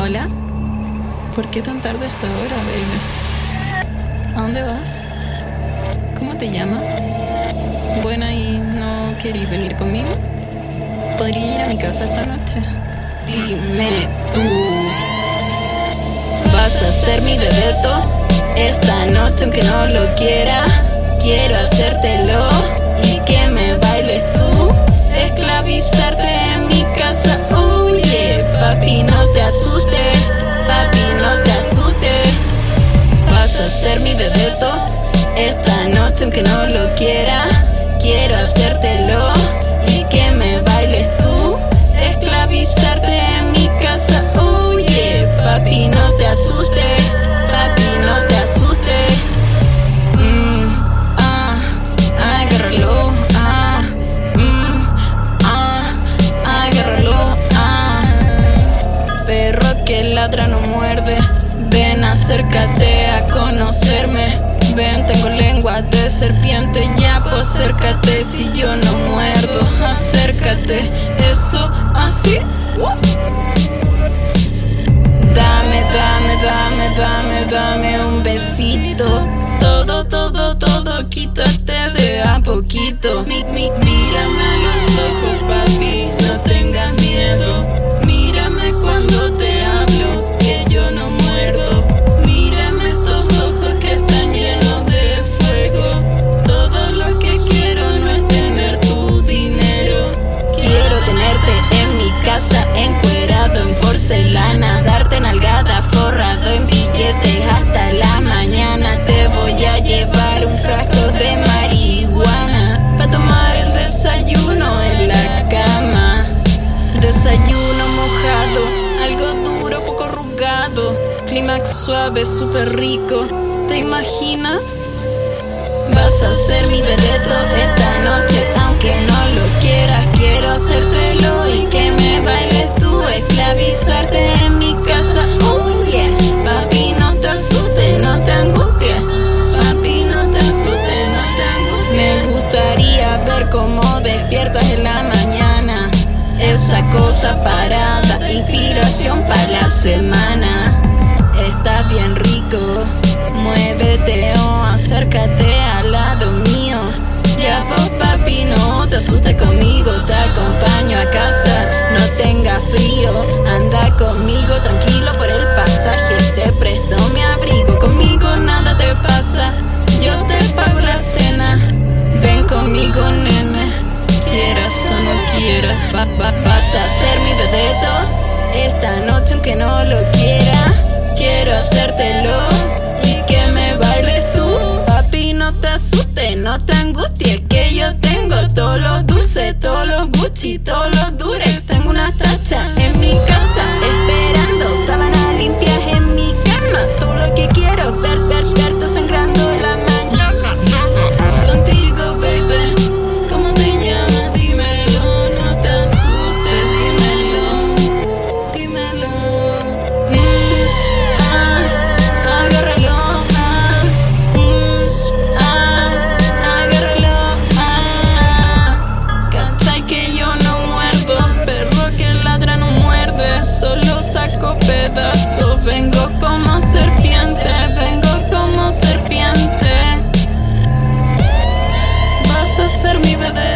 ¿Por qué tan tarde hasta ahora, baby? ¿A dónde vas? ¿Cómo te llamas? Buena y no queréis venir conmigo. ¿Podría ir a mi casa esta noche? Dime tú, ¿vas a ser mi bebeto? Esta noche aunque no lo quiera, quiero hacértelo y que me a ser mi bebeto esta noche aunque no lo quiera, quiero hacértelo y que me bailes tú, esclavizarte en mi casa. Oye, papi, no te asustes, papi, no te asustes. Mm, ah, agárralo, ah, mm, ah, agárralo, ah. Perro que ladra no muerde. Acércate a conocerme. Ven, tengo lengua de serpiente. Ya, pues acércate si yo no muerdo. Acércate, eso así. Dame, dame, dame, dame, dame un besito. Todo, todo, todo, quítate de a poquito. Mi, mi, Clímax suave, súper rico. ¿Te imaginas? Vas a ser mi vedeto esta noche, aunque no lo quieras. Quiero hacértelo y que me bailes tú, esclavizarte en mi casa. Oh yeah, papi, no te asustes, no te angusties. Papi, no te asustes, no te angusties. Me gustaría ver cómo despiertas en la mañana. Esa cosa parada, inspiración para la semana. Muévete o acércate al lado mío. Ya vos papi, no te asustes conmigo, te acompaño a casa. No tengas frío, anda conmigo tranquilo por el pasaje. Te presto mi abrigo, conmigo nada te pasa. Yo te pago la cena, ven conmigo nene. Quieras o no quieras, va- va- vas a ser mi vedeto. Esta noche aunque no lo quiera, quiero hacértelo Gucci, todos los Vengo como serpiente, vengo como serpiente. Vas a ser mi vedeto.